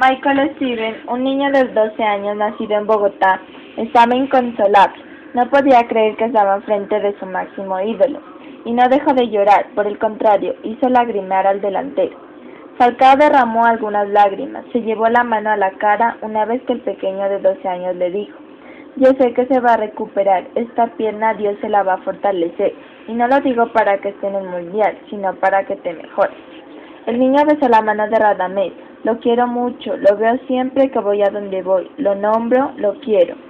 Michael Steven, un niño de 12 años nacido en Bogotá, estaba inconsolable. No podía creer que estaba frente de su máximo ídolo, y no dejó de llorar, por el contrario, hizo lagrimear al delantero. Falcao derramó algunas lágrimas, se llevó la mano a la cara una vez que el pequeño de 12 años le dijo, yo sé que se va a recuperar, esta pierna Dios se la va a fortalecer, y no lo digo para que esté en el mundial, sino para que te mejores. El niño besó la mano de Radamés, lo quiero mucho, lo veo siempre que voy a donde voy, lo nombro, lo quiero.